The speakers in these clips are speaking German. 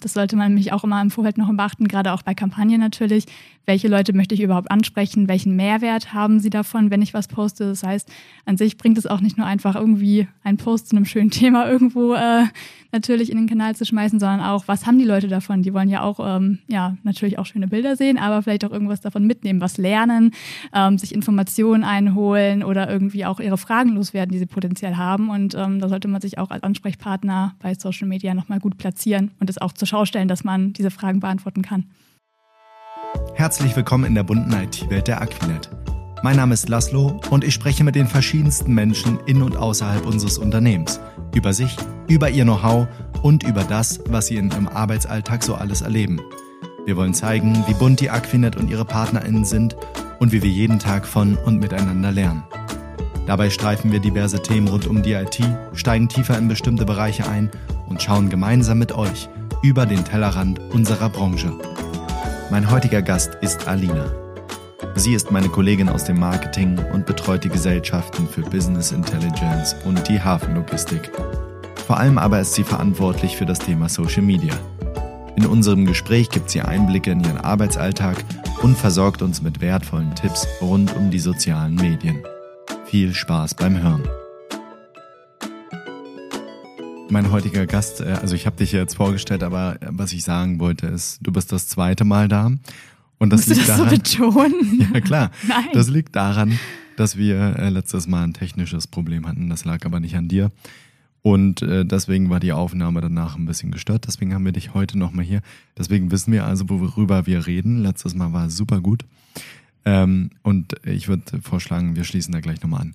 das sollte man nämlich auch immer im Vorfeld noch beachten, gerade auch bei Kampagnen natürlich. Welche Leute möchte ich überhaupt ansprechen? Welchen Mehrwert haben sie davon, wenn ich was poste? Das heißt, an sich bringt es auch nicht nur einfach irgendwie einen Post zu einem schönen Thema irgendwo äh, natürlich in den Kanal zu schmeißen, sondern auch, was haben die Leute davon? Die wollen ja auch, ähm, ja, natürlich auch schöne Bilder sehen, aber vielleicht auch irgendwas davon mitnehmen, was lernen, ähm, sich Informationen einholen oder irgendwie auch ihre Fragen loswerden, die sie potenziell haben. Und ähm, da sollte man sich auch als Ansprechpartner bei Social Media nochmal gut platzieren und es auch zur Schau dass man diese Fragen beantworten kann. Herzlich willkommen in der bunten IT-Welt der Aquinet. Mein Name ist Laszlo und ich spreche mit den verschiedensten Menschen in und außerhalb unseres Unternehmens über sich, über ihr Know-how und über das, was sie in ihrem Arbeitsalltag so alles erleben. Wir wollen zeigen, wie bunt die Aquinet und ihre PartnerInnen sind und wie wir jeden Tag von und miteinander lernen. Dabei streifen wir diverse Themen rund um die IT, steigen tiefer in bestimmte Bereiche ein und schauen gemeinsam mit euch über den Tellerrand unserer Branche. Mein heutiger Gast ist Alina. Sie ist meine Kollegin aus dem Marketing und betreut die Gesellschaften für Business Intelligence und die Hafenlogistik. Vor allem aber ist sie verantwortlich für das Thema Social Media. In unserem Gespräch gibt sie Einblicke in ihren Arbeitsalltag und versorgt uns mit wertvollen Tipps rund um die sozialen Medien. Viel Spaß beim Hören. Mein heutiger Gast, äh, also ich habe dich jetzt vorgestellt, aber was ich sagen wollte ist, du bist das zweite Mal da und das Musst liegt du das daran, so betonen? Ja, klar. Nein. Das liegt daran, dass wir äh, letztes Mal ein technisches Problem hatten. Das lag aber nicht an dir. Und äh, deswegen war die Aufnahme danach ein bisschen gestört. Deswegen haben wir dich heute nochmal hier. Deswegen wissen wir also, worüber wir reden. Letztes Mal war super gut. Ähm, und ich würde vorschlagen, wir schließen da gleich nochmal an.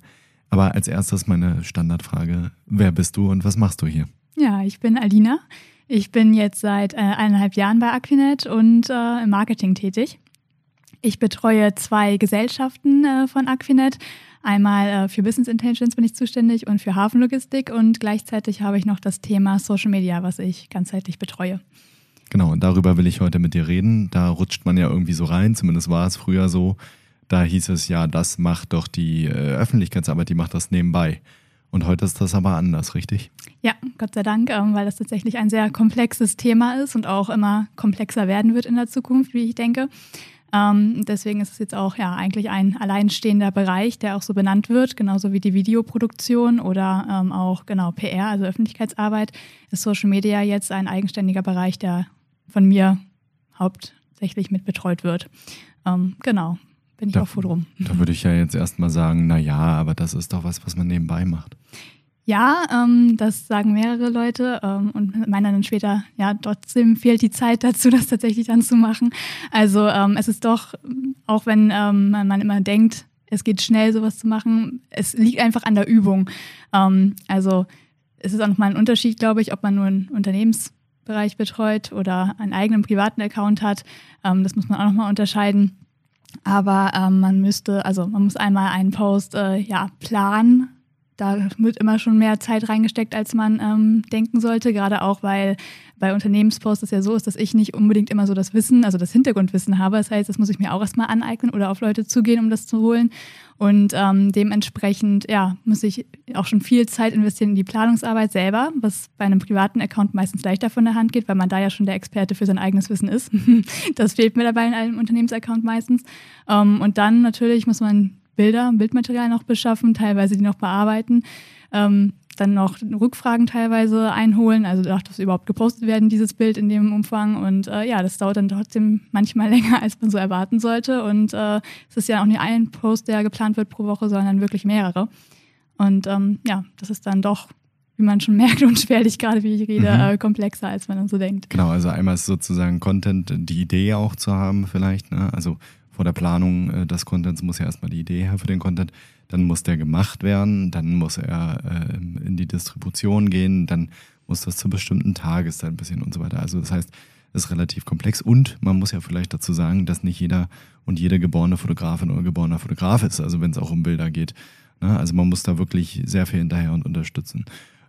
Aber als erstes meine Standardfrage: Wer bist du und was machst du hier? Ja, ich bin Alina. Ich bin jetzt seit äh, eineinhalb Jahren bei Aquinet und äh, im Marketing tätig. Ich betreue zwei Gesellschaften äh, von Aquinet. Einmal äh, für Business Intelligence bin ich zuständig und für Hafenlogistik und gleichzeitig habe ich noch das Thema Social Media, was ich ganzheitlich betreue. Genau, und darüber will ich heute mit dir reden. Da rutscht man ja irgendwie so rein, zumindest war es früher so. Da hieß es ja, das macht doch die äh, Öffentlichkeitsarbeit, die macht das nebenbei. Und heute ist das aber anders, richtig? Ja, Gott sei Dank, ähm, weil das tatsächlich ein sehr komplexes Thema ist und auch immer komplexer werden wird in der Zukunft, wie ich denke. Ähm, deswegen ist es jetzt auch ja eigentlich ein alleinstehender Bereich, der auch so benannt wird, genauso wie die Videoproduktion oder ähm, auch genau PR, also Öffentlichkeitsarbeit, ist Social Media jetzt ein eigenständiger Bereich, der von mir hauptsächlich mit betreut wird. Ähm, genau, bin ich da, auch froh drum. Da würde ich ja jetzt erstmal sagen, na ja, aber das ist doch was, was man nebenbei macht. Ja, ähm, das sagen mehrere Leute ähm, und meinen dann später, ja, trotzdem fehlt die Zeit dazu, das tatsächlich dann zu machen. Also ähm, es ist doch, auch wenn ähm, man immer denkt, es geht schnell, sowas zu machen, es liegt einfach an der Übung. Ähm, also es ist auch nochmal ein Unterschied, glaube ich, ob man nur einen Unternehmensbereich betreut oder einen eigenen privaten Account hat. Ähm, das muss man auch nochmal unterscheiden. Aber ähm, man müsste, also man muss einmal einen Post äh, ja, planen. Da wird immer schon mehr Zeit reingesteckt, als man ähm, denken sollte. Gerade auch, weil bei Unternehmensposts es ja so ist, dass ich nicht unbedingt immer so das Wissen, also das Hintergrundwissen habe. Das heißt, das muss ich mir auch erstmal aneignen oder auf Leute zugehen, um das zu holen. Und ähm, dementsprechend, ja, muss ich auch schon viel Zeit investieren in die Planungsarbeit selber, was bei einem privaten Account meistens leichter von der Hand geht, weil man da ja schon der Experte für sein eigenes Wissen ist. das fehlt mir dabei in einem Unternehmensaccount meistens. Ähm, und dann natürlich muss man Bilder, Bildmaterial noch beschaffen, teilweise die noch bearbeiten. Ähm, dann noch Rückfragen teilweise einholen, also darf das überhaupt gepostet werden, dieses Bild in dem Umfang. Und äh, ja, das dauert dann trotzdem manchmal länger, als man so erwarten sollte. Und äh, es ist ja auch nicht ein Post, der geplant wird pro Woche, sondern wirklich mehrere. Und ähm, ja, das ist dann doch, wie man schon merkt, unschwerlich, gerade wie ich rede, mhm. äh, komplexer, als man dann so denkt. Genau, also einmal ist sozusagen Content, die Idee auch zu haben vielleicht. Ne? Also vor der Planung äh, des Contents muss ja erstmal die Idee her für den Content dann muss der gemacht werden, dann muss er äh, in die Distribution gehen, dann muss das zu bestimmten Tageszeit ein bisschen und so weiter. Also das heißt, es ist relativ komplex und man muss ja vielleicht dazu sagen, dass nicht jeder und jede geborene Fotografin oder geborener Fotograf ist, also wenn es auch um Bilder geht. Ne? Also man muss da wirklich sehr viel hinterher und unterstützen.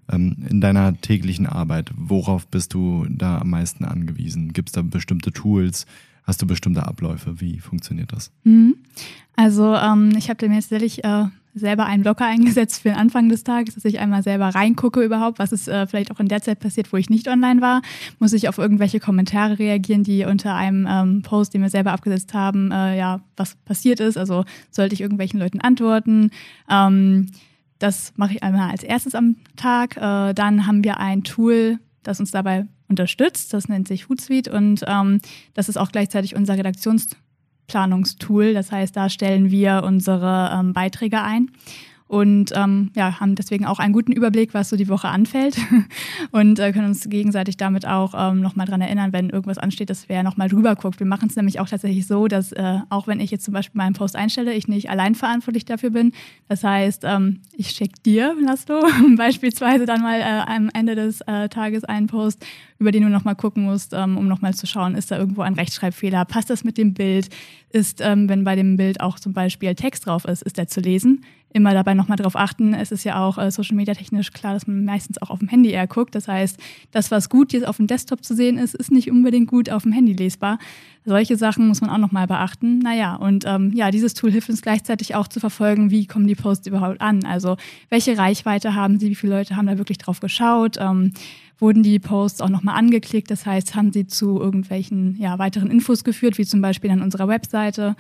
Ähm, in deiner täglichen Arbeit, worauf bist du da am meisten angewiesen? Gibt es da bestimmte Tools? Hast du bestimmte Abläufe? Wie funktioniert das? Mhm. Also ähm, ich habe mir jetzt tatsächlich äh, selber einen Blocker eingesetzt für den Anfang des Tages, dass ich einmal selber reingucke überhaupt, was ist äh, vielleicht auch in der Zeit passiert, wo ich nicht online war. Muss ich auf irgendwelche Kommentare reagieren, die unter einem ähm, Post, den wir selber abgesetzt haben, äh, ja, was passiert ist. Also sollte ich irgendwelchen Leuten antworten. Ähm, das mache ich einmal als erstes am Tag. Äh, dann haben wir ein Tool, das uns dabei unterstützt. Das nennt sich Hootsuite und ähm, das ist auch gleichzeitig unser Redaktionsplanungstool. Das heißt, da stellen wir unsere ähm, Beiträge ein und ähm, ja, haben deswegen auch einen guten Überblick, was so die Woche anfällt und äh, können uns gegenseitig damit auch ähm, nochmal dran erinnern, wenn irgendwas ansteht, dass wer nochmal drüber guckt. Wir machen es nämlich auch tatsächlich so, dass äh, auch wenn ich jetzt zum Beispiel meinen Post einstelle, ich nicht allein verantwortlich dafür bin. Das heißt, ähm, ich schicke dir, Laszlo, beispielsweise dann mal äh, am Ende des äh, Tages einen Post, über den du nochmal gucken musst, ähm, um nochmal zu schauen, ist da irgendwo ein Rechtschreibfehler, passt das mit dem Bild, ist, ähm, wenn bei dem Bild auch zum Beispiel Text drauf ist, ist der zu lesen? Immer dabei nochmal drauf achten. Es ist ja auch äh, Social Media technisch klar, dass man meistens auch auf dem Handy eher guckt. Das heißt, das, was gut jetzt auf dem Desktop zu sehen ist, ist nicht unbedingt gut auf dem Handy lesbar. Solche Sachen muss man auch nochmal beachten. Naja, und ähm, ja, dieses Tool hilft uns gleichzeitig auch zu verfolgen, wie kommen die Posts überhaupt an. Also welche Reichweite haben sie, wie viele Leute haben da wirklich drauf geschaut. Ähm, wurden die Posts auch nochmal angeklickt. Das heißt, haben sie zu irgendwelchen ja, weiteren Infos geführt, wie zum Beispiel an unserer Webseite.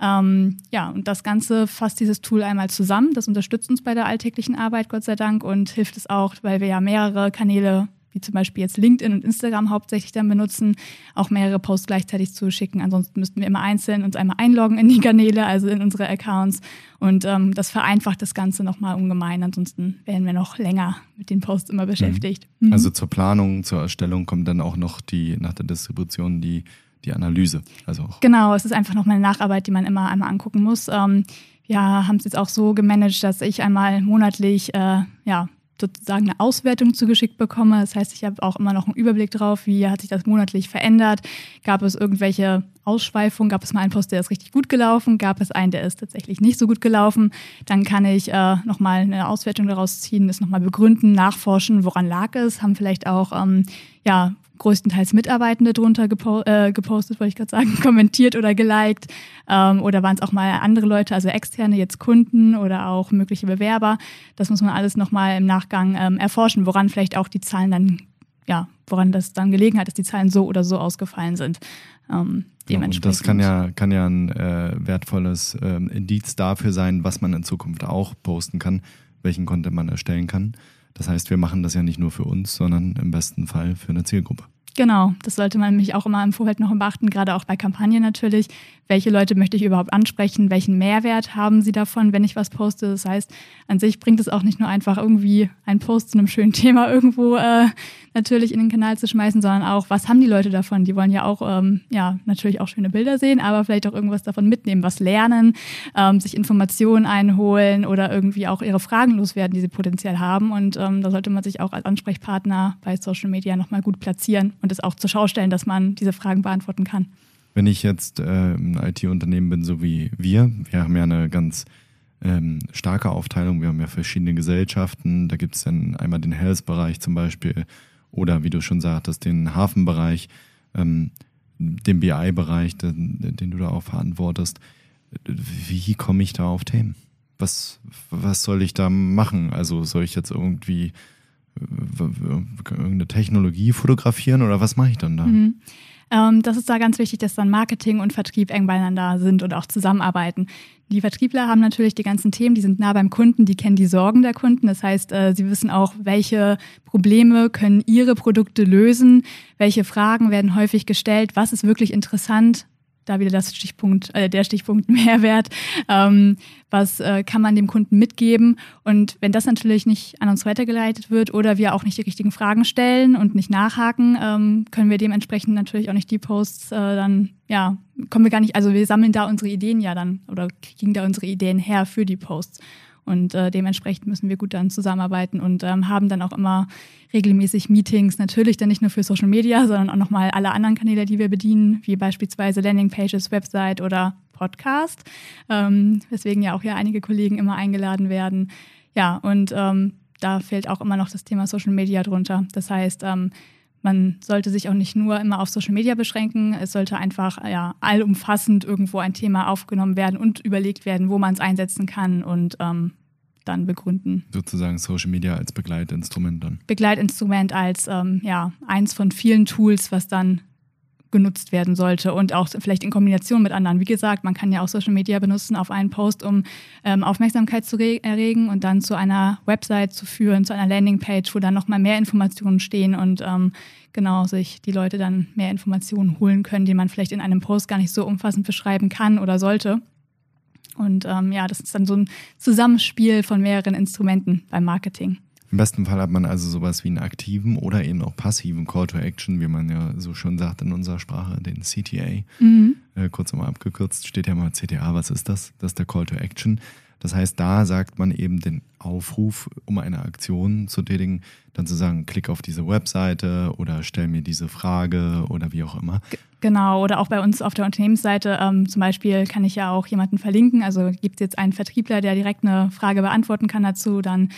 Ähm, ja, und das Ganze fasst dieses Tool einmal zusammen. Das unterstützt uns bei der alltäglichen Arbeit, Gott sei Dank, und hilft es auch, weil wir ja mehrere Kanäle wie zum Beispiel jetzt LinkedIn und Instagram hauptsächlich dann benutzen, auch mehrere Posts gleichzeitig zu schicken. Ansonsten müssten wir immer einzeln uns einmal einloggen in die Kanäle, also in unsere Accounts. Und ähm, das vereinfacht das Ganze nochmal ungemein. Ansonsten wären wir noch länger mit den Posts immer beschäftigt. Mhm. Also zur Planung, zur Erstellung kommt dann auch noch die nach der Distribution die die Analyse. Also auch. Genau, es ist einfach nochmal eine Nacharbeit, die man immer einmal angucken muss. Ähm, wir haben es jetzt auch so gemanagt, dass ich einmal monatlich äh, ja, sozusagen eine Auswertung zugeschickt bekomme. Das heißt, ich habe auch immer noch einen Überblick drauf, wie hat sich das monatlich verändert. Gab es irgendwelche Ausschweifungen? Gab es mal einen Post, der ist richtig gut gelaufen? Gab es einen, der ist tatsächlich nicht so gut gelaufen? Dann kann ich äh, nochmal eine Auswertung daraus ziehen, das nochmal begründen, nachforschen, woran lag es? Haben vielleicht auch ähm, ja, größtenteils Mitarbeitende drunter gepo äh, gepostet, wollte ich gerade sagen, kommentiert oder geliked. Ähm, oder waren es auch mal andere Leute, also externe, jetzt Kunden oder auch mögliche Bewerber. Das muss man alles nochmal im Nachgang ähm, erforschen, woran vielleicht auch die Zahlen dann, ja, woran das dann gelegen hat, dass die Zahlen so oder so ausgefallen sind. Ähm, dementsprechend. Ja, das kann ja, kann ja ein äh, wertvolles äh, Indiz dafür sein, was man in Zukunft auch posten kann, welchen Content man erstellen kann. Das heißt, wir machen das ja nicht nur für uns, sondern im besten Fall für eine Zielgruppe. Genau, das sollte man nämlich auch immer im Vorfeld noch beachten, gerade auch bei Kampagnen natürlich. Welche Leute möchte ich überhaupt ansprechen? Welchen Mehrwert haben sie davon, wenn ich was poste? Das heißt, an sich bringt es auch nicht nur einfach irgendwie einen Post zu einem schönen Thema irgendwo äh, natürlich in den Kanal zu schmeißen, sondern auch, was haben die Leute davon? Die wollen ja auch, ähm, ja, natürlich auch schöne Bilder sehen, aber vielleicht auch irgendwas davon mitnehmen, was lernen, ähm, sich Informationen einholen oder irgendwie auch ihre Fragen loswerden, die sie potenziell haben. Und ähm, da sollte man sich auch als Ansprechpartner bei Social Media nochmal gut platzieren und es auch zur Schau stellen, dass man diese Fragen beantworten kann. Wenn ich jetzt äh, ein IT-Unternehmen bin, so wie wir, wir haben ja eine ganz ähm, starke Aufteilung. Wir haben ja verschiedene Gesellschaften. Da gibt es dann einmal den Health-Bereich zum Beispiel oder wie du schon sagtest, den Hafenbereich, ähm, den BI-Bereich, den, den, du da auch verantwortest. Wie komme ich da auf Themen? Was, was soll ich da machen? Also soll ich jetzt irgendwie irgendeine Technologie fotografieren oder was mache ich dann da? Mhm. Ähm, das ist da ganz wichtig, dass dann Marketing und Vertrieb eng beieinander sind und auch zusammenarbeiten. Die Vertriebler haben natürlich die ganzen Themen, die sind nah beim Kunden, die kennen die Sorgen der Kunden. Das heißt, äh, sie wissen auch, welche Probleme können ihre Produkte lösen, welche Fragen werden häufig gestellt, was ist wirklich interessant, da wieder das Stichpunkt, äh, der Stichpunkt Mehrwert. Ähm, was äh, kann man dem Kunden mitgeben? Und wenn das natürlich nicht an uns weitergeleitet wird oder wir auch nicht die richtigen Fragen stellen und nicht nachhaken, ähm, können wir dementsprechend natürlich auch nicht die Posts äh, dann, ja, kommen wir gar nicht, also wir sammeln da unsere Ideen ja dann oder kriegen da unsere Ideen her für die Posts. Und äh, dementsprechend müssen wir gut dann zusammenarbeiten und ähm, haben dann auch immer regelmäßig Meetings, natürlich dann nicht nur für Social Media, sondern auch nochmal alle anderen Kanäle, die wir bedienen, wie beispielsweise Landingpages, Website oder Podcast, ähm, weswegen ja auch ja einige Kollegen immer eingeladen werden. Ja, und ähm, da fällt auch immer noch das Thema Social Media drunter. Das heißt, ähm, man sollte sich auch nicht nur immer auf Social Media beschränken. Es sollte einfach ja, allumfassend irgendwo ein Thema aufgenommen werden und überlegt werden, wo man es einsetzen kann und ähm, dann begründen. Sozusagen Social Media als Begleitinstrument dann. Begleitinstrument als ähm, ja, eins von vielen Tools, was dann genutzt werden sollte und auch vielleicht in Kombination mit anderen. Wie gesagt, man kann ja auch Social Media benutzen auf einen Post, um ähm, Aufmerksamkeit zu erregen und dann zu einer Website zu führen, zu einer Landingpage, wo dann nochmal mehr Informationen stehen und ähm, genau sich die Leute dann mehr Informationen holen können, die man vielleicht in einem Post gar nicht so umfassend beschreiben kann oder sollte. Und ähm, ja, das ist dann so ein Zusammenspiel von mehreren Instrumenten beim Marketing. Im besten Fall hat man also sowas wie einen aktiven oder eben auch passiven Call to Action, wie man ja so schon sagt in unserer Sprache, den CTA. Mhm. Äh, kurz nochmal abgekürzt steht ja mal CTA, was ist das? Das ist der Call to Action. Das heißt, da sagt man eben den Aufruf, um eine Aktion zu tätigen, dann zu sagen, klick auf diese Webseite oder stell mir diese Frage oder wie auch immer. Genau, oder auch bei uns auf der Unternehmensseite ähm, zum Beispiel kann ich ja auch jemanden verlinken. Also gibt es jetzt einen Vertriebler, der direkt eine Frage beantworten kann dazu, dann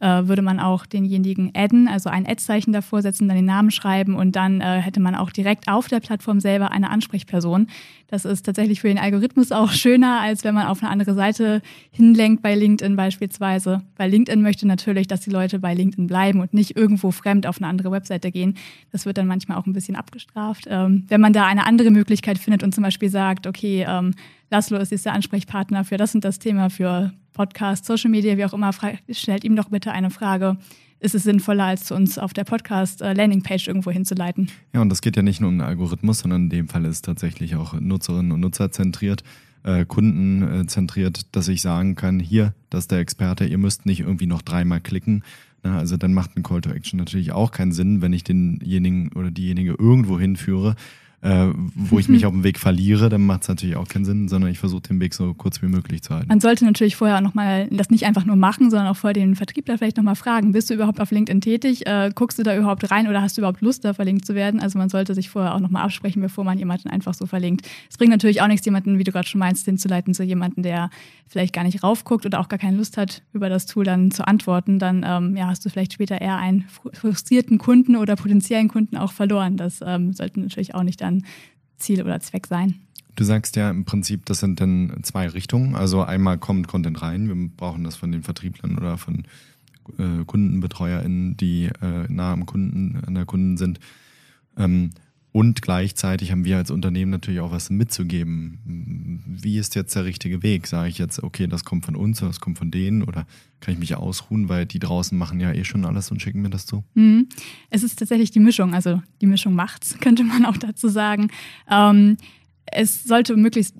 äh, würde man auch denjenigen adden, also ein Ad-Zeichen davor setzen, dann den Namen schreiben und dann äh, hätte man auch direkt auf der Plattform selber eine Ansprechperson. Das ist tatsächlich für den Algorithmus auch schöner, als wenn man auf eine andere Seite hinlenkt bei LinkedIn beispielsweise. Weil LinkedIn möchte natürlich, dass die Leute bei LinkedIn bleiben und nicht irgendwo fremd auf eine andere Webseite gehen. Das wird dann manchmal auch ein bisschen abgestraft. Ähm, wenn man da eine andere Möglichkeit findet und zum Beispiel sagt, okay, ähm, Laszlo ist jetzt der Ansprechpartner für das und das Thema, für Podcast, Social Media, wie auch immer, stellt ihm doch bitte eine Frage. Ist es sinnvoller, als zu uns auf der Podcast-Landingpage irgendwo hinzuleiten? Ja, und das geht ja nicht nur um den Algorithmus, sondern in dem Fall ist es tatsächlich auch Nutzerinnen und Nutzer zentriert, äh, Kunden zentriert, dass ich sagen kann, hier, das ist der Experte, ihr müsst nicht irgendwie noch dreimal klicken. Na, also dann macht ein Call to Action natürlich auch keinen Sinn, wenn ich denjenigen oder diejenige irgendwo hinführe äh, wo ich mich auf dem Weg verliere, dann macht es natürlich auch keinen Sinn, sondern ich versuche den Weg so kurz wie möglich zu halten. Man sollte natürlich vorher auch nochmal das nicht einfach nur machen, sondern auch vorher den Vertriebler vielleicht nochmal fragen, bist du überhaupt auf LinkedIn tätig? Äh, guckst du da überhaupt rein oder hast du überhaupt Lust, da verlinkt zu werden? Also man sollte sich vorher auch nochmal absprechen, bevor man jemanden einfach so verlinkt. Es bringt natürlich auch nichts, jemanden, wie du gerade schon meinst, hinzuleiten zu jemanden, der vielleicht gar nicht raufguckt oder auch gar keine Lust hat, über das Tool dann zu antworten. Dann ähm, ja, hast du vielleicht später eher einen frustrierten Kunden oder potenziellen Kunden auch verloren. Das ähm, sollte natürlich auch nicht dann Ziel oder Zweck sein. Du sagst ja im Prinzip, das sind dann zwei Richtungen. Also einmal kommt Content rein, wir brauchen das von den Vertrieblern oder von äh, KundenbetreuerInnen, die äh, nah am Kunden, an der Kunden sind. Ähm, und gleichzeitig haben wir als Unternehmen natürlich auch was mitzugeben. Wie ist jetzt der richtige Weg? Sage ich jetzt, okay, das kommt von uns oder das kommt von denen? Oder kann ich mich ausruhen, weil die draußen machen ja eh schon alles und schicken mir das zu? Mhm. Es ist tatsächlich die Mischung. Also die Mischung macht's, könnte man auch dazu sagen. Ähm, es sollte möglichst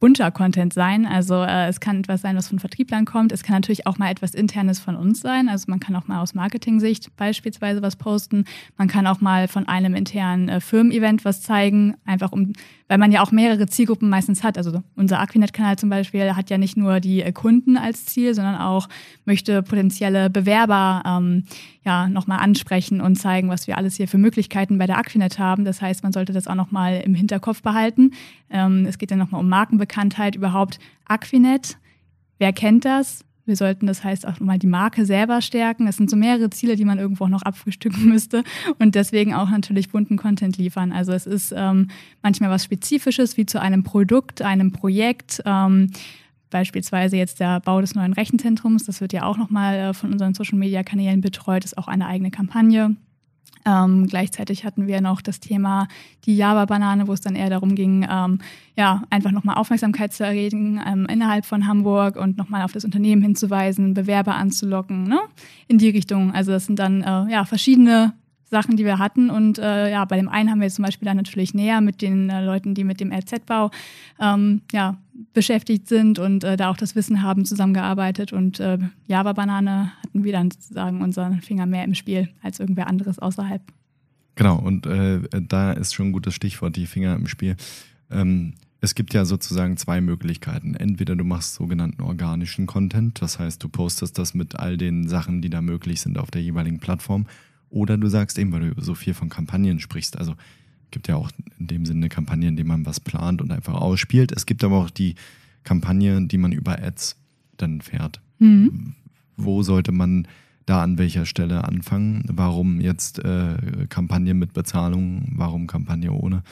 bunter Content sein. Also äh, es kann etwas sein, was von Vertrieblern kommt. Es kann natürlich auch mal etwas Internes von uns sein. Also man kann auch mal aus Marketing-Sicht beispielsweise was posten. Man kann auch mal von einem internen äh, Firmen-Event was zeigen, einfach um weil man ja auch mehrere Zielgruppen meistens hat. Also unser Aquinet-Kanal zum Beispiel hat ja nicht nur die äh, Kunden als Ziel, sondern auch möchte potenzielle Bewerber ähm, ja nochmal ansprechen und zeigen, was wir alles hier für Möglichkeiten bei der Aquinet haben. Das heißt, man sollte das auch nochmal im Hinterkopf behalten. Ähm, es geht dann nochmal um Markenbekanntheit überhaupt. Aquinet, wer kennt das? Wir sollten das heißt auch mal die Marke selber stärken. Es sind so mehrere Ziele, die man irgendwo auch noch abfrühstücken müsste und deswegen auch natürlich bunten Content liefern. Also es ist ähm, manchmal was Spezifisches wie zu einem Produkt, einem Projekt. Ähm, beispielsweise jetzt der Bau des neuen Rechenzentrums. Das wird ja auch nochmal äh, von unseren Social-Media-Kanälen betreut. Ist auch eine eigene Kampagne. Ähm, gleichzeitig hatten wir noch das Thema die Java-Banane, wo es dann eher darum ging, ähm, ja, einfach nochmal Aufmerksamkeit zu erregen ähm, innerhalb von Hamburg und nochmal auf das Unternehmen hinzuweisen, Bewerber anzulocken, ne? in die Richtung. Also das sind dann äh, ja, verschiedene Sachen, die wir hatten. Und äh, ja, bei dem einen haben wir zum Beispiel dann natürlich näher mit den äh, Leuten, die mit dem RZ-Bau ähm, ja, beschäftigt sind und äh, da auch das Wissen haben, zusammengearbeitet. Und äh, Java Banane hatten wir dann sozusagen unseren Finger mehr im Spiel als irgendwer anderes außerhalb. Genau, und äh, da ist schon ein gutes Stichwort, die Finger im Spiel. Ähm, es gibt ja sozusagen zwei Möglichkeiten. Entweder du machst sogenannten organischen Content, das heißt, du postest das mit all den Sachen, die da möglich sind auf der jeweiligen Plattform. Oder du sagst eben, weil du so viel von Kampagnen sprichst. Also gibt ja auch in dem Sinne Kampagnen, in denen man was plant und einfach ausspielt. Es gibt aber auch die Kampagne, die man über Ads dann fährt. Mhm. Wo sollte man da an welcher Stelle anfangen? Warum jetzt äh, Kampagne mit Bezahlung? Warum Kampagne ohne?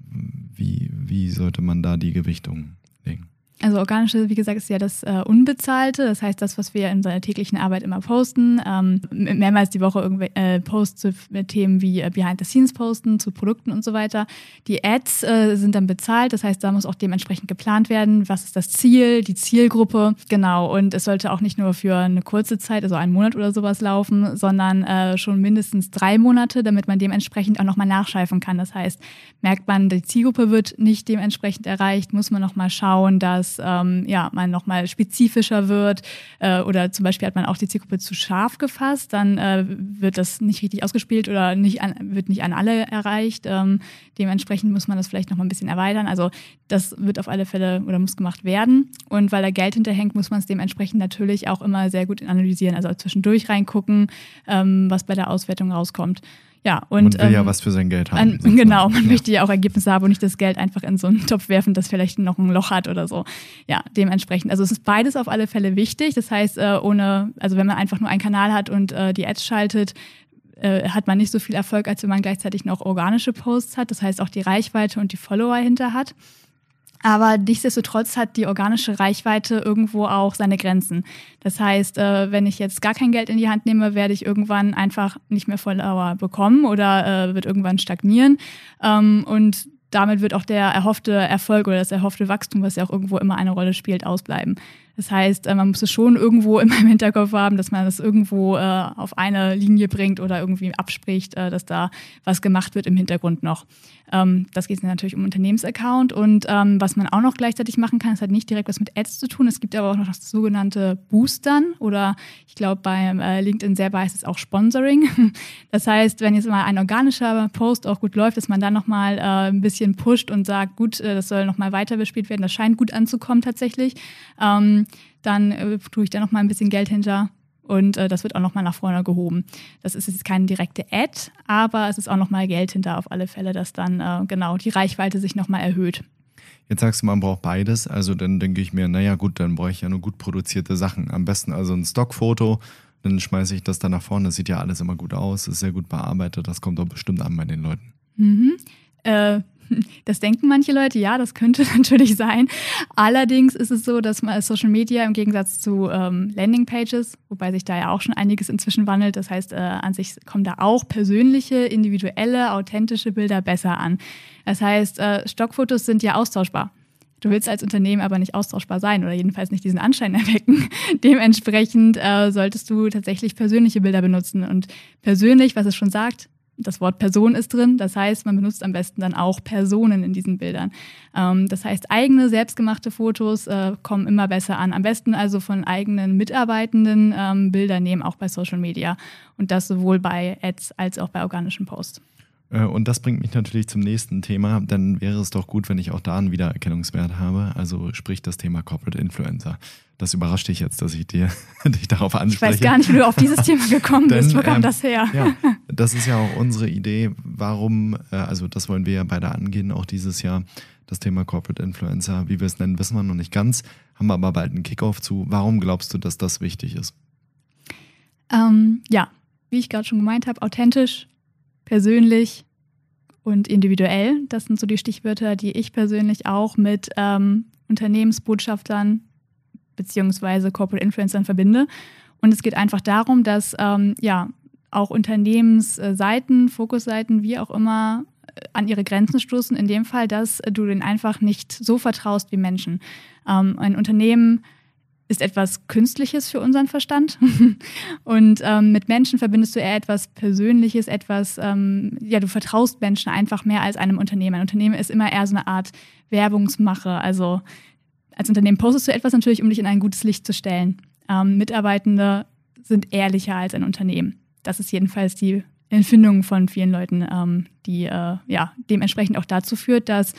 Wie, wie sollte man da die Gewichtung legen? Also organische, wie gesagt, ist ja das äh, Unbezahlte. Das heißt, das, was wir in seiner täglichen Arbeit immer posten. Ähm, mehrmals die Woche irgendwelche äh, Posts zu Themen wie äh, Behind the Scenes posten, zu Produkten und so weiter. Die Ads äh, sind dann bezahlt. Das heißt, da muss auch dementsprechend geplant werden. Was ist das Ziel, die Zielgruppe? Genau. Und es sollte auch nicht nur für eine kurze Zeit, also einen Monat oder sowas laufen, sondern äh, schon mindestens drei Monate, damit man dementsprechend auch nochmal nachschleifen kann. Das heißt, merkt man, die Zielgruppe wird nicht dementsprechend erreicht, muss man nochmal schauen, dass ähm, ja, man nochmal spezifischer wird äh, oder zum Beispiel hat man auch die Zielgruppe zu scharf gefasst, dann äh, wird das nicht richtig ausgespielt oder nicht an, wird nicht an alle erreicht. Ähm, dementsprechend muss man das vielleicht nochmal ein bisschen erweitern. Also das wird auf alle Fälle oder muss gemacht werden. Und weil da Geld hinterhängt, muss man es dementsprechend natürlich auch immer sehr gut analysieren. Also zwischendurch reingucken, ähm, was bei der Auswertung rauskommt. Ja, und, man will ähm, ja was für sein Geld haben. An, genau, man ja. möchte ja auch Ergebnisse haben und nicht das Geld einfach in so einen Topf werfen, das vielleicht noch ein Loch hat oder so. Ja, dementsprechend. Also es ist beides auf alle Fälle wichtig. Das heißt, äh, ohne, also wenn man einfach nur einen Kanal hat und äh, die Ads schaltet, äh, hat man nicht so viel Erfolg, als wenn man gleichzeitig noch organische Posts hat. Das heißt auch die Reichweite und die Follower hinter hat. Aber nichtsdestotrotz hat die organische Reichweite irgendwo auch seine Grenzen. Das heißt, äh, wenn ich jetzt gar kein Geld in die Hand nehme, werde ich irgendwann einfach nicht mehr Follower bekommen oder äh, wird irgendwann stagnieren. Ähm, und damit wird auch der erhoffte Erfolg oder das erhoffte Wachstum, was ja auch irgendwo immer eine Rolle spielt, ausbleiben. Das heißt, äh, man muss es schon irgendwo immer im Hinterkopf haben, dass man das irgendwo äh, auf eine Linie bringt oder irgendwie abspricht, äh, dass da was gemacht wird im Hintergrund noch. Ähm, das geht natürlich um Unternehmensaccount und ähm, was man auch noch gleichzeitig machen kann, das hat nicht direkt was mit Ads zu tun. Es gibt aber auch noch sogenannte Boostern oder ich glaube bei äh, LinkedIn selber heißt es auch Sponsoring. Das heißt, wenn jetzt mal ein organischer Post auch gut läuft, dass man dann nochmal äh, ein bisschen pusht und sagt, gut, äh, das soll nochmal weiter bespielt werden, das scheint gut anzukommen tatsächlich. Ähm, dann äh, tue ich da noch mal ein bisschen Geld hinter und äh, das wird auch noch mal nach vorne gehoben. Das ist jetzt keine direkte Ad, aber es ist auch noch mal Geld hinter auf alle Fälle, dass dann äh, genau die Reichweite sich noch mal erhöht. Jetzt sagst du, man braucht beides. Also dann denke ich mir, naja gut, dann brauche ich ja nur gut produzierte Sachen. Am besten also ein Stockfoto, dann schmeiße ich das da nach vorne. Das sieht ja alles immer gut aus, ist sehr gut bearbeitet. Das kommt doch bestimmt an bei den Leuten. Mhm. Äh, das denken manche Leute, ja, das könnte natürlich sein. Allerdings ist es so, dass man Social Media im Gegensatz zu ähm, Landingpages, wobei sich da ja auch schon einiges inzwischen wandelt, das heißt, äh, an sich kommen da auch persönliche, individuelle, authentische Bilder besser an. Das heißt, äh, Stockfotos sind ja austauschbar. Du willst als Unternehmen aber nicht austauschbar sein oder jedenfalls nicht diesen Anschein erwecken. Dementsprechend äh, solltest du tatsächlich persönliche Bilder benutzen. Und persönlich, was es schon sagt, das Wort Person ist drin. Das heißt, man benutzt am besten dann auch Personen in diesen Bildern. Ähm, das heißt, eigene, selbstgemachte Fotos äh, kommen immer besser an. Am besten also von eigenen Mitarbeitenden ähm, Bilder nehmen, auch bei Social Media. Und das sowohl bei Ads als auch bei organischen Posts. Äh, und das bringt mich natürlich zum nächsten Thema. Dann wäre es doch gut, wenn ich auch da einen Wiedererkennungswert habe. Also sprich das Thema Corporate Influencer. Das überrascht dich jetzt, dass ich dir dich darauf anspreche. Ich weiß gar nicht, wie du auf dieses Thema gekommen bist. Wo kam ähm, das her? Ja, das ist ja auch unsere Idee. Warum, äh, also das wollen wir ja beide angehen, auch dieses Jahr. Das Thema Corporate Influencer, wie wir es nennen, wissen wir noch nicht ganz, haben aber bald einen Kickoff zu. Warum glaubst du, dass das wichtig ist? Ähm, ja, wie ich gerade schon gemeint habe, authentisch, persönlich und individuell. Das sind so die Stichwörter, die ich persönlich auch mit ähm, Unternehmensbotschaftern beziehungsweise Corporate Influencern verbinde. Und es geht einfach darum, dass ähm, ja auch Unternehmensseiten, Fokusseiten, wie auch immer, äh, an ihre Grenzen stoßen. In dem Fall, dass du denen einfach nicht so vertraust wie Menschen. Ähm, ein Unternehmen ist etwas Künstliches für unseren Verstand. und ähm, mit Menschen verbindest du eher etwas Persönliches, etwas, ähm, ja, du vertraust Menschen einfach mehr als einem Unternehmen. Ein Unternehmen ist immer eher so eine Art Werbungsmache. Also als Unternehmen postest du etwas natürlich, um dich in ein gutes Licht zu stellen. Ähm, Mitarbeitende sind ehrlicher als ein Unternehmen. Das ist jedenfalls die Empfindung von vielen Leuten, ähm, die äh, ja dementsprechend auch dazu führt, dass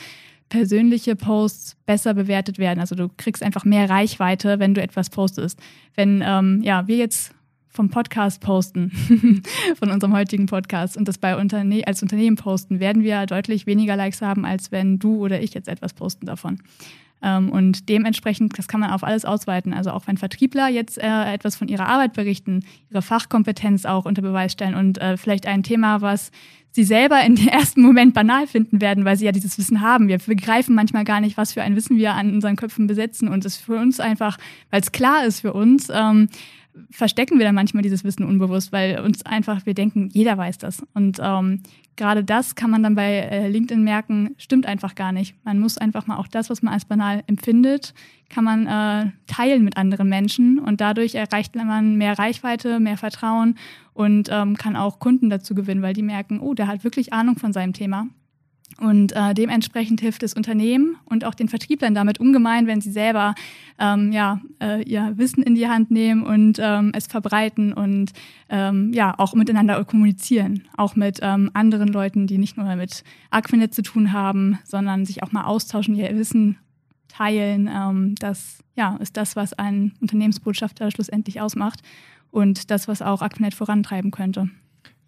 persönliche Posts besser bewertet werden. Also du kriegst einfach mehr Reichweite, wenn du etwas postest. Wenn ähm, ja, wir jetzt vom Podcast posten, von unserem heutigen Podcast und das bei Unterne als Unternehmen posten, werden wir deutlich weniger Likes haben, als wenn du oder ich jetzt etwas posten davon. Ähm, und dementsprechend, das kann man auf alles ausweiten. Also auch wenn Vertriebler jetzt äh, etwas von ihrer Arbeit berichten, ihre Fachkompetenz auch unter Beweis stellen und äh, vielleicht ein Thema, was sie selber in dem ersten Moment banal finden werden, weil sie ja dieses Wissen haben. Wir begreifen manchmal gar nicht, was für ein Wissen wir an unseren Köpfen besetzen und es für uns einfach, weil es klar ist für uns, ähm, verstecken wir dann manchmal dieses Wissen unbewusst, weil uns einfach, wir denken, jeder weiß das. Und ähm, gerade das kann man dann bei äh, LinkedIn merken, stimmt einfach gar nicht. Man muss einfach mal auch das, was man als banal empfindet, kann man äh, teilen mit anderen Menschen und dadurch erreicht man mehr Reichweite, mehr Vertrauen und ähm, kann auch Kunden dazu gewinnen, weil die merken, oh, der hat wirklich Ahnung von seinem Thema. Und äh, dementsprechend hilft es Unternehmen und auch den Vertrieblern damit ungemein, wenn sie selber ähm, ja, äh, ihr Wissen in die Hand nehmen und ähm, es verbreiten und ähm, ja auch miteinander kommunizieren, auch mit ähm, anderen Leuten, die nicht nur mit Aquinet zu tun haben, sondern sich auch mal austauschen, ihr Wissen teilen. Ähm, das ja, ist das, was ein Unternehmensbotschafter schlussendlich ausmacht und das, was auch Aquinet vorantreiben könnte.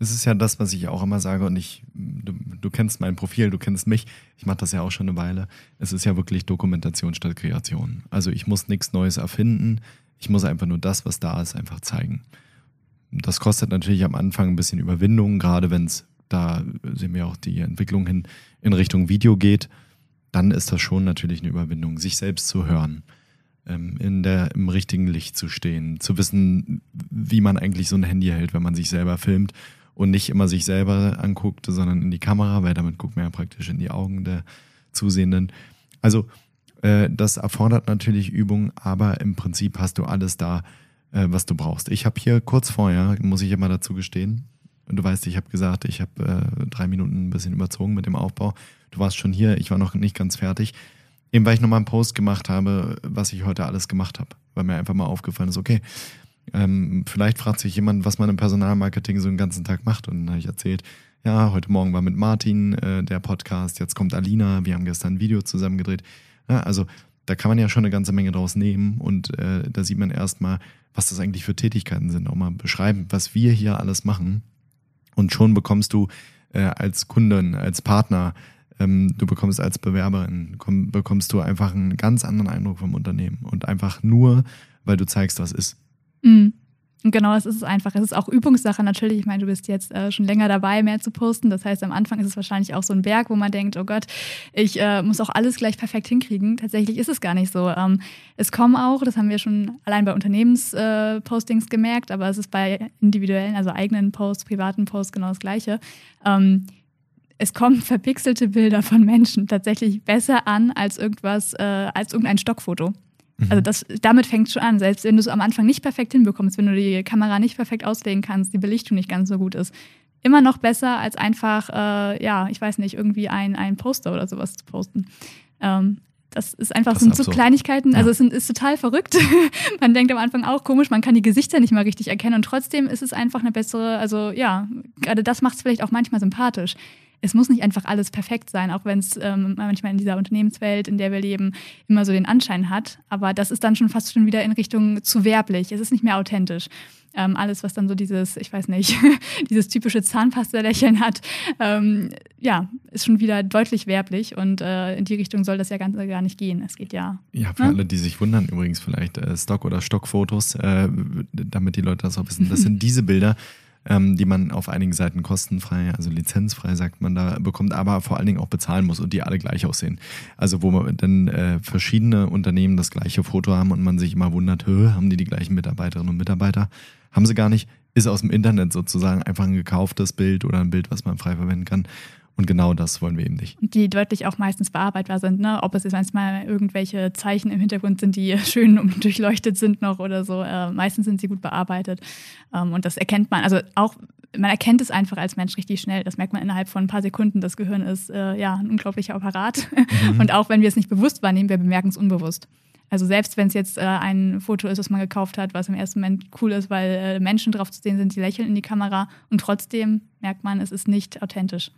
Es ist ja das, was ich auch immer sage und ich, du, du kennst mein Profil, du kennst mich, ich mache das ja auch schon eine Weile. Es ist ja wirklich Dokumentation statt Kreation. Also ich muss nichts Neues erfinden, ich muss einfach nur das, was da ist, einfach zeigen. Das kostet natürlich am Anfang ein bisschen Überwindung, gerade wenn es, da sehen wir auch die Entwicklung hin, in Richtung Video geht, dann ist das schon natürlich eine Überwindung, sich selbst zu hören, ähm, in der, im richtigen Licht zu stehen, zu wissen, wie man eigentlich so ein Handy hält, wenn man sich selber filmt und nicht immer sich selber anguckt, sondern in die Kamera, weil damit guckt man ja praktisch in die Augen der Zusehenden. Also äh, das erfordert natürlich Übung, aber im Prinzip hast du alles da, äh, was du brauchst. Ich habe hier kurz vorher, muss ich immer dazu gestehen, und du weißt, ich habe gesagt, ich habe äh, drei Minuten ein bisschen überzogen mit dem Aufbau. Du warst schon hier, ich war noch nicht ganz fertig. Eben weil ich nochmal einen Post gemacht habe, was ich heute alles gemacht habe, weil mir einfach mal aufgefallen ist, okay, ähm, vielleicht fragt sich jemand, was man im Personalmarketing so einen ganzen Tag macht. Und dann habe ich erzählt, ja, heute Morgen war mit Martin äh, der Podcast, jetzt kommt Alina, wir haben gestern ein Video zusammen gedreht. Ja, also da kann man ja schon eine ganze Menge draus nehmen und äh, da sieht man erstmal, was das eigentlich für Tätigkeiten sind. Auch mal beschreiben, was wir hier alles machen. Und schon bekommst du äh, als Kundin, als Partner, ähm, du bekommst als Bewerberin, komm, bekommst du einfach einen ganz anderen Eindruck vom Unternehmen. Und einfach nur, weil du zeigst, was ist. Mhm. Genau, es ist einfach. Es ist auch Übungssache natürlich. Ich meine, du bist jetzt äh, schon länger dabei, mehr zu posten. Das heißt, am Anfang ist es wahrscheinlich auch so ein Berg, wo man denkt, oh Gott, ich äh, muss auch alles gleich perfekt hinkriegen. Tatsächlich ist es gar nicht so. Ähm, es kommen auch, das haben wir schon allein bei Unternehmenspostings äh, gemerkt, aber es ist bei individuellen, also eigenen Posts, privaten Posts genau das Gleiche. Ähm, es kommen verpixelte Bilder von Menschen tatsächlich besser an als irgendwas, äh, als irgendein Stockfoto. Also mhm. das, damit fängt es schon an. Selbst wenn du es am Anfang nicht perfekt hinbekommst, wenn du die Kamera nicht perfekt auslegen kannst, die Belichtung nicht ganz so gut ist, immer noch besser als einfach, äh, ja, ich weiß nicht, irgendwie ein, ein Poster oder sowas zu posten. Ähm, das ist einfach, das sind so Kleinigkeiten, also es sind, ist total verrückt. man denkt am Anfang auch komisch, man kann die Gesichter nicht mal richtig erkennen und trotzdem ist es einfach eine bessere, also ja, gerade das macht es vielleicht auch manchmal sympathisch es muss nicht einfach alles perfekt sein, auch wenn es ähm, manchmal in dieser Unternehmenswelt, in der wir leben, immer so den Anschein hat. Aber das ist dann schon fast schon wieder in Richtung zu werblich. Es ist nicht mehr authentisch. Ähm, alles, was dann so dieses, ich weiß nicht, dieses typische Zahnpasta-Lächeln hat, ähm, ja, ist schon wieder deutlich werblich und äh, in die Richtung soll das ja ganz, gar nicht gehen. Es geht ja. Ja, für ne? alle, die sich wundern, übrigens vielleicht äh, Stock- oder Stockfotos, äh, damit die Leute das auch wissen, das sind diese Bilder, ähm, die man auf einigen Seiten kostenfrei, also lizenzfrei, sagt man da, bekommt, aber vor allen Dingen auch bezahlen muss und die alle gleich aussehen. Also wo man dann äh, verschiedene Unternehmen das gleiche Foto haben und man sich immer wundert, haben die die gleichen Mitarbeiterinnen und Mitarbeiter? Haben sie gar nicht. Ist aus dem Internet sozusagen einfach ein gekauftes Bild oder ein Bild, was man frei verwenden kann. Und genau das wollen wir eben nicht. Die deutlich auch meistens bearbeitbar sind, ne? Ob es jetzt manchmal irgendwelche Zeichen im Hintergrund sind, die schön durchleuchtet sind noch oder so. Äh, meistens sind sie gut bearbeitet. Ähm, und das erkennt man, also auch, man erkennt es einfach als Mensch richtig schnell. Das merkt man innerhalb von ein paar Sekunden. Das Gehirn ist äh, ja ein unglaublicher Apparat. Mhm. Und auch wenn wir es nicht bewusst wahrnehmen, wir bemerken es unbewusst. Also selbst wenn es jetzt äh, ein Foto ist, was man gekauft hat, was im ersten Moment cool ist, weil äh, Menschen drauf zu sehen sind, die lächeln in die Kamera und trotzdem merkt man, es ist nicht authentisch.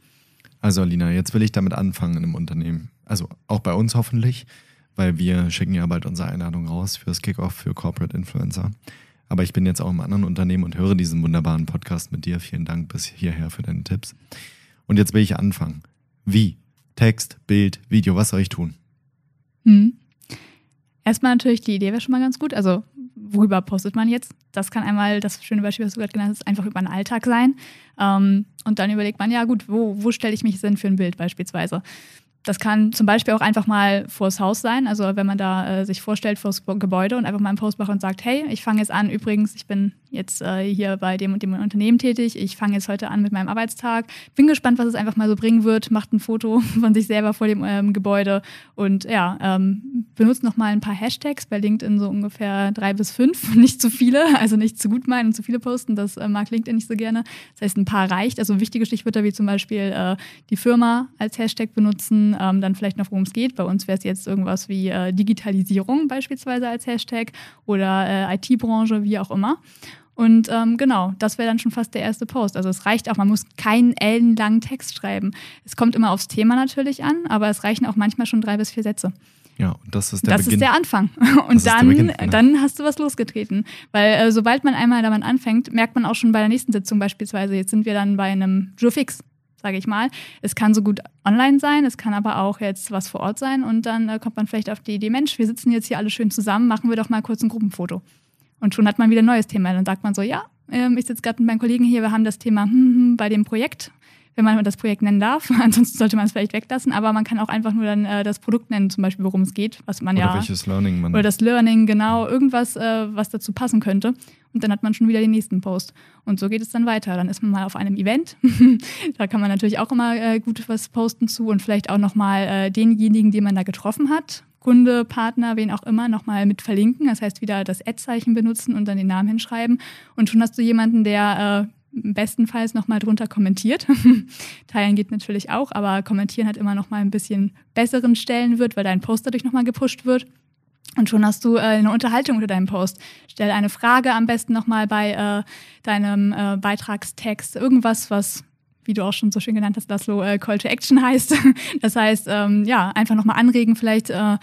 Also Alina, jetzt will ich damit anfangen im Unternehmen. Also auch bei uns hoffentlich, weil wir schicken ja bald unsere Einladung raus fürs Kickoff für Corporate Influencer. Aber ich bin jetzt auch im anderen Unternehmen und höre diesen wunderbaren Podcast mit dir. Vielen Dank bis hierher für deine Tipps. Und jetzt will ich anfangen. Wie? Text, Bild, Video, was soll ich tun? Hm. erstmal natürlich, die Idee wäre schon mal ganz gut. Also, worüber postet man jetzt? Das kann einmal, das schöne Beispiel, was du gerade genannt hast, einfach über den Alltag sein. Ähm, und dann überlegt man, ja gut, wo, wo stelle ich mich denn für ein Bild beispielsweise? Das kann zum Beispiel auch einfach mal vors Haus sein. Also wenn man da äh, sich vorstellt vors Gebäude und einfach mal einen Post macht und sagt, hey, ich fange jetzt an, übrigens, ich bin jetzt äh, hier bei dem und dem Unternehmen tätig, ich fange jetzt heute an mit meinem Arbeitstag, bin gespannt, was es einfach mal so bringen wird, macht ein Foto von sich selber vor dem ähm, Gebäude und ja, ähm, benutzt nochmal ein paar Hashtags bei LinkedIn so ungefähr drei bis fünf, nicht zu viele, also nicht zu gut meinen und zu viele posten, das äh, mag LinkedIn nicht so gerne. Das heißt, ein paar reicht. Also wichtige Stichwörter wie zum Beispiel äh, die Firma als Hashtag benutzen, ähm, dann vielleicht noch, worum es geht. Bei uns wäre es jetzt irgendwas wie äh, Digitalisierung beispielsweise als Hashtag oder äh, IT-Branche, wie auch immer. Und ähm, genau, das wäre dann schon fast der erste Post. Also es reicht auch, man muss keinen ellenlangen Text schreiben. Es kommt immer aufs Thema natürlich an, aber es reichen auch manchmal schon drei bis vier Sätze. Ja, und das ist der das Beginn. ist der Anfang. Und dann, Beginn, genau. dann hast du was losgetreten. Weil äh, sobald man einmal damit anfängt, merkt man auch schon bei der nächsten Sitzung beispielsweise, jetzt sind wir dann bei einem Jurfix sage ich mal. Es kann so gut online sein, es kann aber auch jetzt was vor Ort sein und dann äh, kommt man vielleicht auf die Idee, Mensch, wir sitzen jetzt hier alle schön zusammen, machen wir doch mal kurz ein Gruppenfoto. Und schon hat man wieder ein neues Thema. Dann sagt man so, ja, ähm, ich sitze gerade mit meinen Kollegen hier, wir haben das Thema hm, hm, bei dem Projekt, wenn man das Projekt nennen darf. Ansonsten sollte man es vielleicht weglassen, aber man kann auch einfach nur dann äh, das Produkt nennen, zum Beispiel, worum es geht, was man oder ja. welches Learning man. Oder das Learning, genau, irgendwas, äh, was dazu passen könnte. Und dann hat man schon wieder den nächsten Post. Und so geht es dann weiter. Dann ist man mal auf einem Event. da kann man natürlich auch immer äh, gut was posten zu und vielleicht auch nochmal äh, denjenigen, den man da getroffen hat, Kunde, Partner, wen auch immer, nochmal mit verlinken. Das heißt, wieder das Ad-Zeichen benutzen und dann den Namen hinschreiben. Und schon hast du jemanden, der äh, bestenfalls nochmal drunter kommentiert. Teilen geht natürlich auch, aber kommentieren hat immer nochmal ein bisschen besseren Stellenwert, weil dein Post dadurch nochmal gepusht wird. Und schon hast du äh, eine Unterhaltung unter deinem Post. Stell eine Frage am besten nochmal bei äh, deinem äh, Beitragstext. Irgendwas, was wie du auch schon so schön genannt hast, Laszlo, äh, Call to Action heißt. Das heißt, ähm, ja, einfach nochmal anregen, vielleicht, äh,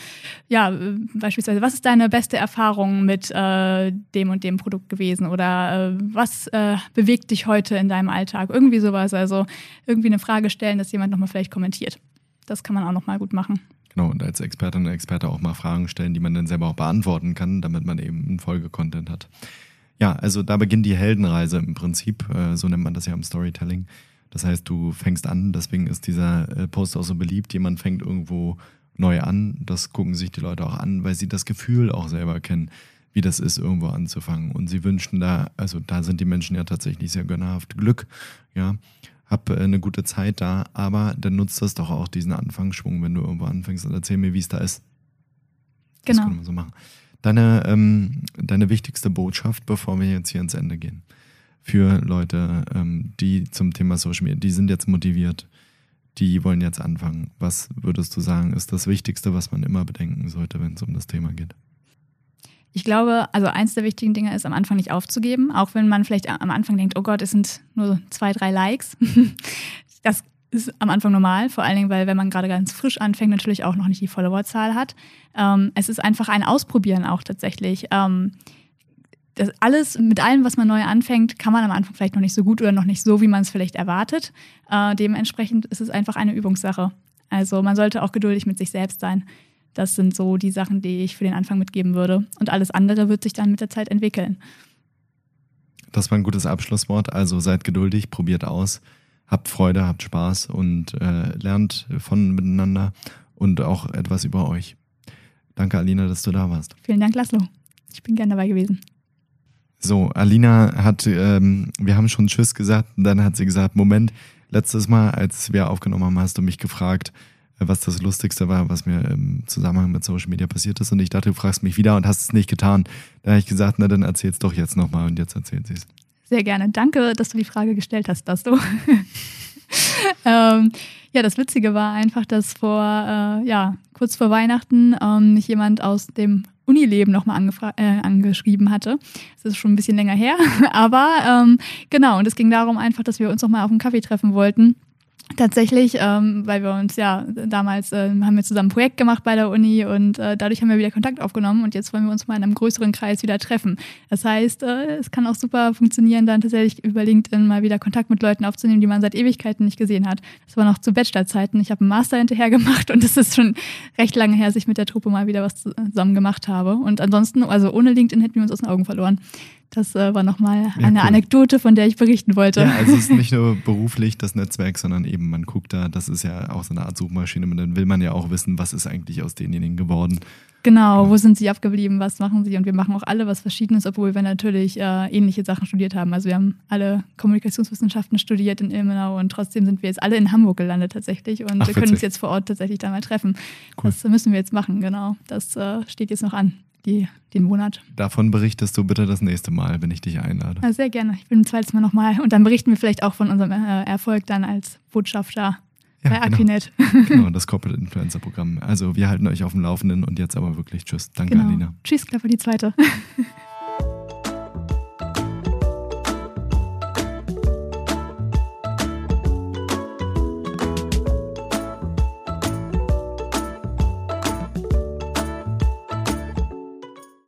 ja, beispielsweise, was ist deine beste Erfahrung mit äh, dem und dem Produkt gewesen? Oder äh, was äh, bewegt dich heute in deinem Alltag? Irgendwie sowas. Also irgendwie eine Frage stellen, dass jemand nochmal vielleicht kommentiert. Das kann man auch nochmal gut machen. Genau, und als Expertin und Experte auch mal Fragen stellen, die man dann selber auch beantworten kann, damit man eben einen Folgecontent hat. Ja, also da beginnt die Heldenreise im Prinzip, äh, so nennt man das ja im Storytelling. Das heißt, du fängst an, deswegen ist dieser äh, Post auch so beliebt. Jemand fängt irgendwo neu an. Das gucken sich die Leute auch an, weil sie das Gefühl auch selber kennen, wie das ist, irgendwo anzufangen. Und sie wünschen da, also da sind die Menschen ja tatsächlich sehr gönnerhaft Glück, ja. Hab äh, eine gute Zeit da, aber dann nutzt das doch auch diesen Anfangsschwung, wenn du irgendwo anfängst und erzähl mir, wie es da ist. Das genau. können wir so machen. Deine, ähm, deine wichtigste Botschaft, bevor wir jetzt hier ans Ende gehen für Leute, ähm, die zum Thema Social Media, die sind jetzt motiviert, die wollen jetzt anfangen. Was würdest du sagen, ist das Wichtigste, was man immer bedenken sollte, wenn es um das Thema geht? Ich glaube, also eins der wichtigen Dinge ist, am Anfang nicht aufzugeben, auch wenn man vielleicht am Anfang denkt, oh Gott, es sind nur zwei, drei Likes. Das ist am Anfang normal, vor allen Dingen, weil wenn man gerade ganz frisch anfängt, natürlich auch noch nicht die Followerzahl hat. Ähm, es ist einfach ein Ausprobieren auch tatsächlich. Ähm, das alles, mit allem, was man neu anfängt, kann man am Anfang vielleicht noch nicht so gut oder noch nicht so, wie man es vielleicht erwartet. Äh, dementsprechend ist es einfach eine Übungssache. Also man sollte auch geduldig mit sich selbst sein. Das sind so die Sachen, die ich für den Anfang mitgeben würde. Und alles andere wird sich dann mit der Zeit entwickeln. Das war ein gutes Abschlusswort. Also seid geduldig, probiert aus, habt Freude, habt Spaß und äh, lernt von miteinander und auch etwas über euch. Danke, Alina, dass du da warst. Vielen Dank, Laszlo. Ich bin gern dabei gewesen. So, Alina hat, ähm, wir haben schon Tschüss gesagt dann hat sie gesagt, Moment, letztes Mal, als wir aufgenommen haben, hast du mich gefragt, äh, was das Lustigste war, was mir im Zusammenhang mit Social Media passiert ist. Und ich dachte, du fragst mich wieder und hast es nicht getan. Da habe ich gesagt, na dann erzähl's doch jetzt nochmal und jetzt erzählt sie es. Sehr gerne. Danke, dass du die Frage gestellt hast, dass du. ähm, ja, das Witzige war einfach, dass vor, äh, ja, kurz vor Weihnachten ähm, mich jemand aus dem Unileben nochmal äh, angeschrieben hatte. Das ist schon ein bisschen länger her, aber ähm, genau, und es ging darum einfach, dass wir uns nochmal auf einen Kaffee treffen wollten Tatsächlich, ähm, weil wir uns ja damals äh, haben wir zusammen ein Projekt gemacht bei der Uni und äh, dadurch haben wir wieder Kontakt aufgenommen und jetzt wollen wir uns mal in einem größeren Kreis wieder treffen. Das heißt, äh, es kann auch super funktionieren, dann tatsächlich über LinkedIn mal wieder Kontakt mit Leuten aufzunehmen, die man seit Ewigkeiten nicht gesehen hat. Das war noch zu Bachelorzeiten. Ich habe einen Master hinterher gemacht und es ist schon recht lange her, dass ich mit der Truppe mal wieder was zusammen gemacht habe. Und ansonsten, also ohne LinkedIn hätten wir uns aus den Augen verloren. Das äh, war nochmal ja, eine cool. Anekdote, von der ich berichten wollte. Ja, also es ist nicht nur beruflich das Netzwerk, sondern eben man guckt da, das ist ja auch so eine Art Suchmaschine. Und dann will man ja auch wissen, was ist eigentlich aus denjenigen geworden. Genau, ja. wo sind sie abgeblieben, was machen sie? Und wir machen auch alle was Verschiedenes, obwohl wir natürlich äh, ähnliche Sachen studiert haben. Also wir haben alle Kommunikationswissenschaften studiert in Ilmenau und trotzdem sind wir jetzt alle in Hamburg gelandet tatsächlich und Ach, wir können uns jetzt vor Ort tatsächlich da mal treffen. Cool. Das müssen wir jetzt machen, genau. Das äh, steht jetzt noch an die, den Monat. Davon berichtest du bitte das nächste Mal, wenn ich dich einlade. Ja, sehr gerne. Ich bin ein zweites Mal nochmal. Und dann berichten wir vielleicht auch von unserem äh, Erfolg dann als Botschafter ja, bei Aquinet. Genau. genau, das Corporate Influencer Programm. Also wir halten euch auf dem Laufenden und jetzt aber wirklich Tschüss. Danke, genau. Alina. Tschüss, Klapper die zweite.